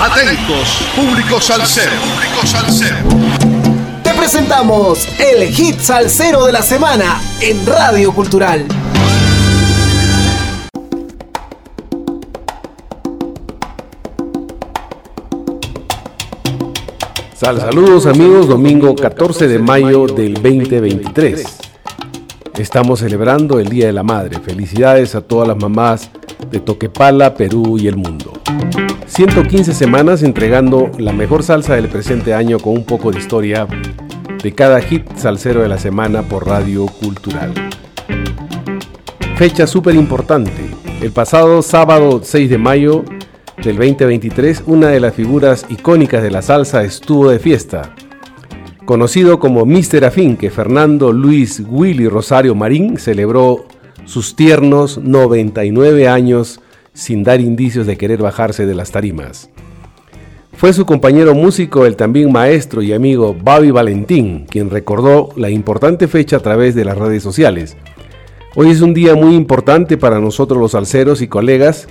Atentos, público salsero. Público salsero. Te presentamos el hit salsero de la semana en Radio Cultural. saludos amigos, domingo 14 de mayo del 2023. Estamos celebrando el Día de la Madre. Felicidades a todas las mamás de Toquepala, Perú y el mundo. 115 semanas entregando la mejor salsa del presente año con un poco de historia de cada hit salsero de la semana por Radio Cultural. Fecha súper importante. El pasado sábado 6 de mayo del 2023, una de las figuras icónicas de la salsa estuvo de fiesta. Conocido como Mr. Afinque, Fernando Luis Willy Rosario Marín celebró sus tiernos 99 años sin dar indicios de querer bajarse de las tarimas. Fue su compañero músico, el también maestro y amigo Bobby Valentín, quien recordó la importante fecha a través de las redes sociales. Hoy es un día muy importante para nosotros los alceros y colegas,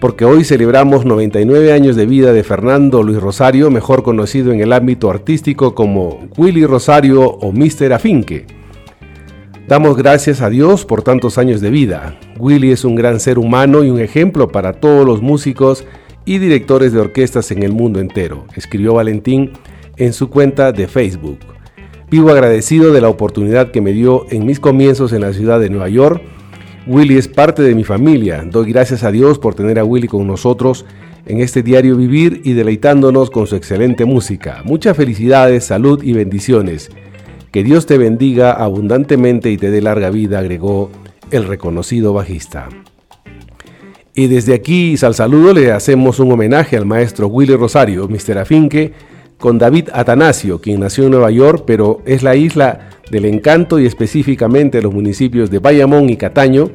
porque hoy celebramos 99 años de vida de Fernando Luis Rosario, mejor conocido en el ámbito artístico como Willy Rosario o Mr. Afinque. Damos gracias a Dios por tantos años de vida. Willy es un gran ser humano y un ejemplo para todos los músicos y directores de orquestas en el mundo entero, escribió Valentín en su cuenta de Facebook. Vivo agradecido de la oportunidad que me dio en mis comienzos en la ciudad de Nueva York. Willy es parte de mi familia. Doy gracias a Dios por tener a Willy con nosotros en este diario vivir y deleitándonos con su excelente música. Muchas felicidades, salud y bendiciones. Que Dios te bendiga abundantemente y te dé larga vida, agregó el reconocido bajista. Y desde aquí, al saludo, le hacemos un homenaje al maestro Willy Rosario, Mr. Afinque, con David Atanasio, quien nació en Nueva York, pero es la isla del encanto y específicamente los municipios de Bayamón y Cataño,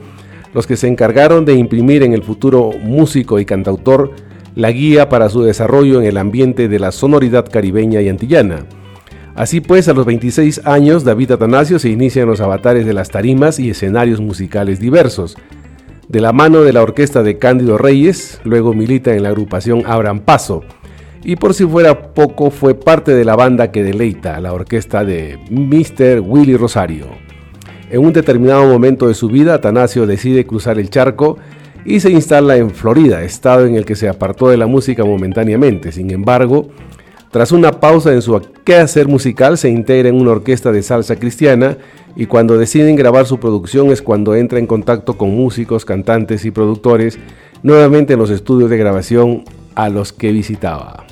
los que se encargaron de imprimir en el futuro músico y cantautor la guía para su desarrollo en el ambiente de la sonoridad caribeña y antillana. Así pues, a los 26 años, David Atanasio se inicia en los avatares de las tarimas y escenarios musicales diversos. De la mano de la orquesta de Cándido Reyes, luego milita en la agrupación Abran Paso. Y por si fuera poco, fue parte de la banda que deleita, la orquesta de Mr. Willy Rosario. En un determinado momento de su vida, Atanasio decide cruzar el charco y se instala en Florida, estado en el que se apartó de la música momentáneamente. Sin embargo, tras una pausa en su quehacer musical, se integra en una orquesta de salsa cristiana y cuando deciden grabar su producción es cuando entra en contacto con músicos, cantantes y productores nuevamente en los estudios de grabación a los que visitaba.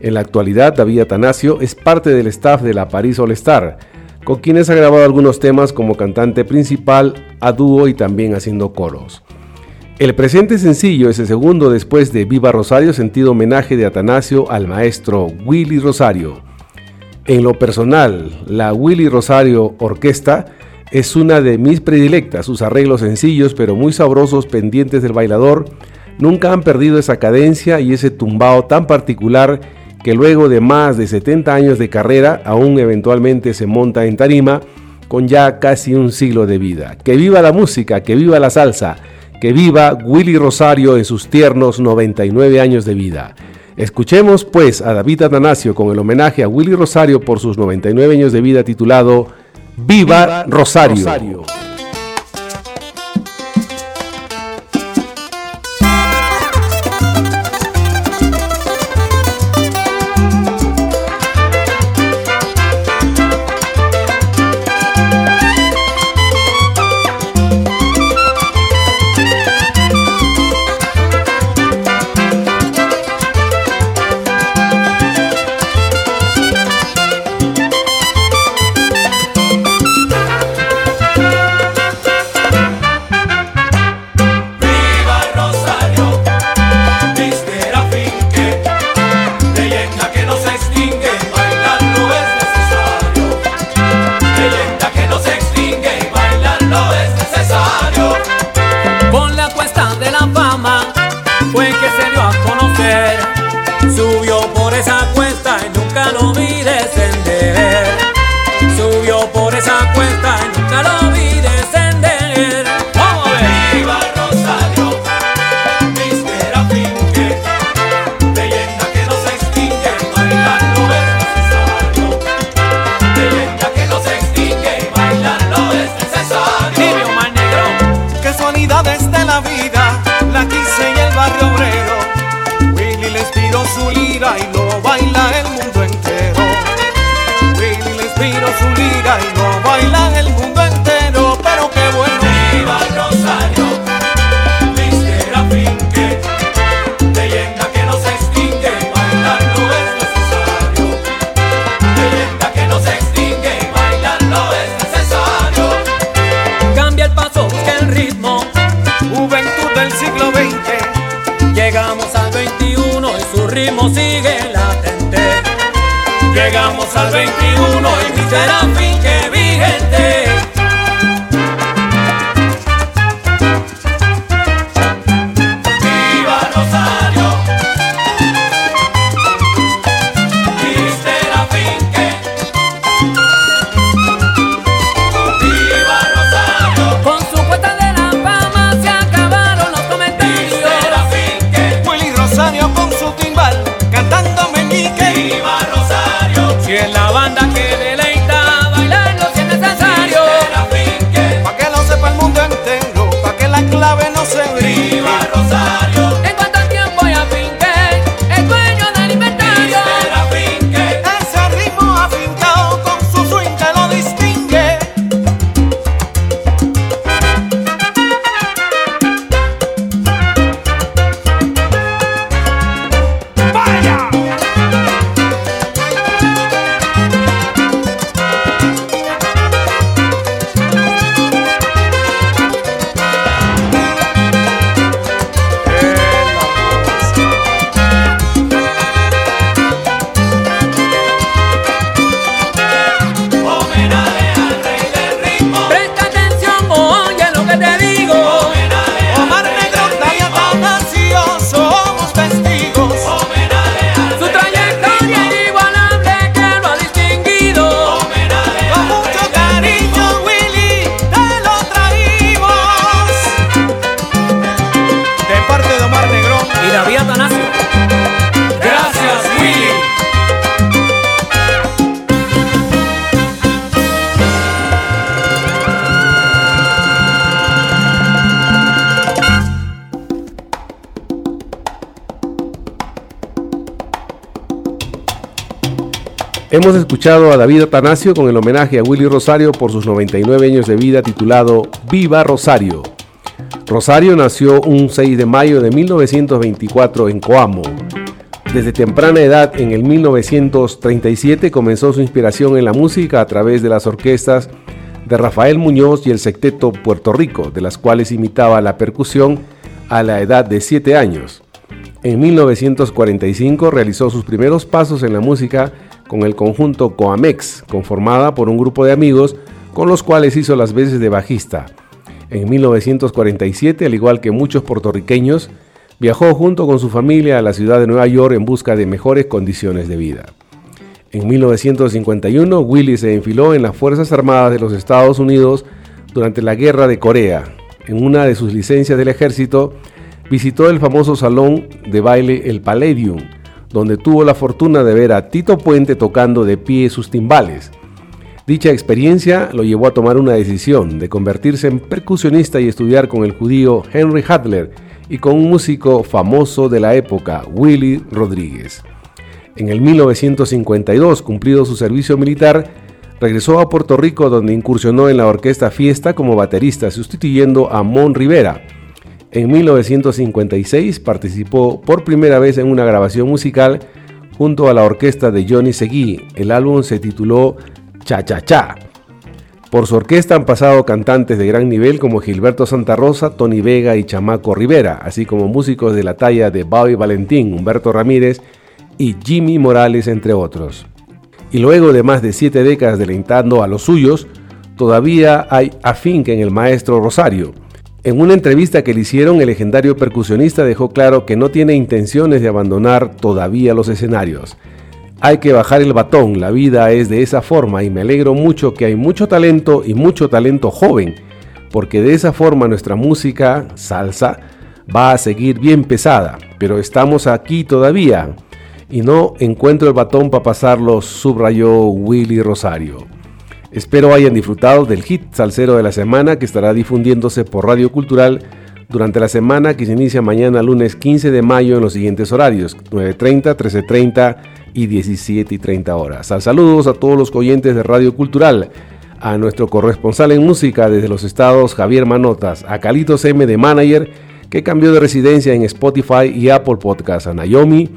En la actualidad, David Atanasio es parte del staff de la París All Star, con quienes ha grabado algunos temas como cantante principal, a dúo y también haciendo coros. El presente sencillo es el segundo después de Viva Rosario, sentido homenaje de Atanasio al maestro Willy Rosario. En lo personal, la Willy Rosario Orquesta es una de mis predilectas, sus arreglos sencillos pero muy sabrosos pendientes del bailador nunca han perdido esa cadencia y ese tumbao tan particular que luego de más de 70 años de carrera aún eventualmente se monta en tarima con ya casi un siglo de vida. Que viva la música, que viva la salsa que viva Willy Rosario en sus tiernos 99 años de vida. Escuchemos pues a David Atanasio con el homenaje a Willy Rosario por sus 99 años de vida titulado Viva, Rosario. esa cuesta ritmo sigue latente. llegamos al 21 y será fin que Hemos escuchado a David Atanasio con el homenaje a Willy Rosario por sus 99 años de vida titulado Viva Rosario. Rosario nació un 6 de mayo de 1924 en Coamo. Desde temprana edad, en el 1937, comenzó su inspiración en la música a través de las orquestas de Rafael Muñoz y el Secteto Puerto Rico, de las cuales imitaba la percusión a la edad de 7 años. En 1945 realizó sus primeros pasos en la música con el conjunto Coamex, conformada por un grupo de amigos con los cuales hizo las veces de bajista. En 1947, al igual que muchos puertorriqueños, viajó junto con su familia a la ciudad de Nueva York en busca de mejores condiciones de vida. En 1951, Willie se enfiló en las Fuerzas Armadas de los Estados Unidos durante la Guerra de Corea. En una de sus licencias del ejército, visitó el famoso salón de baile El Palladium, donde tuvo la fortuna de ver a Tito Puente tocando de pie sus timbales. Dicha experiencia lo llevó a tomar una decisión de convertirse en percusionista y estudiar con el judío Henry Hadler y con un músico famoso de la época, Willy Rodríguez. En el 1952, cumplido su servicio militar, regresó a Puerto Rico donde incursionó en la orquesta Fiesta como baterista, sustituyendo a Mon Rivera. En 1956 participó por primera vez en una grabación musical junto a la orquesta de Johnny Seguí. El álbum se tituló Cha Cha Cha. Por su orquesta han pasado cantantes de gran nivel como Gilberto Santa Rosa, Tony Vega y Chamaco Rivera, así como músicos de la talla de Bobby Valentín, Humberto Ramírez y Jimmy Morales, entre otros. Y luego de más de siete décadas deleitando a los suyos, todavía hay afinque en el maestro Rosario. En una entrevista que le hicieron, el legendario percusionista dejó claro que no tiene intenciones de abandonar todavía los escenarios. Hay que bajar el batón, la vida es de esa forma y me alegro mucho que hay mucho talento y mucho talento joven, porque de esa forma nuestra música, salsa, va a seguir bien pesada, pero estamos aquí todavía y no encuentro el batón para pasarlo, subrayó Willy Rosario. Espero hayan disfrutado del hit salsero de la semana que estará difundiéndose por Radio Cultural durante la semana que se inicia mañana lunes 15 de mayo en los siguientes horarios, 9.30, 13.30 y 17 y 30 horas. Al saludos a todos los oyentes de Radio Cultural, a nuestro corresponsal en música desde los estados Javier Manotas, a Calitos M de Manager, que cambió de residencia en Spotify y Apple Podcast, a Naomi,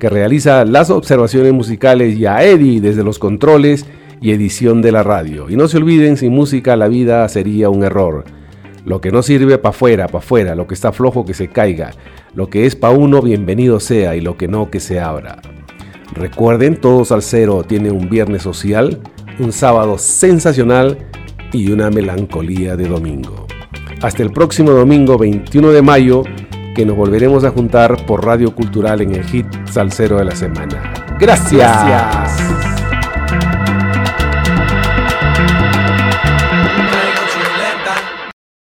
que realiza las observaciones musicales, y a Eddie desde los controles y edición de la radio. Y no se olviden, sin música la vida sería un error. Lo que no sirve para afuera, para afuera, lo que está flojo que se caiga, lo que es para uno bienvenido sea y lo que no que se abra. Recuerden, todos al cero tiene un viernes social, un sábado sensacional y una melancolía de domingo. Hasta el próximo domingo 21 de mayo, que nos volveremos a juntar por Radio Cultural en el hit Salsero de la semana. Gracias.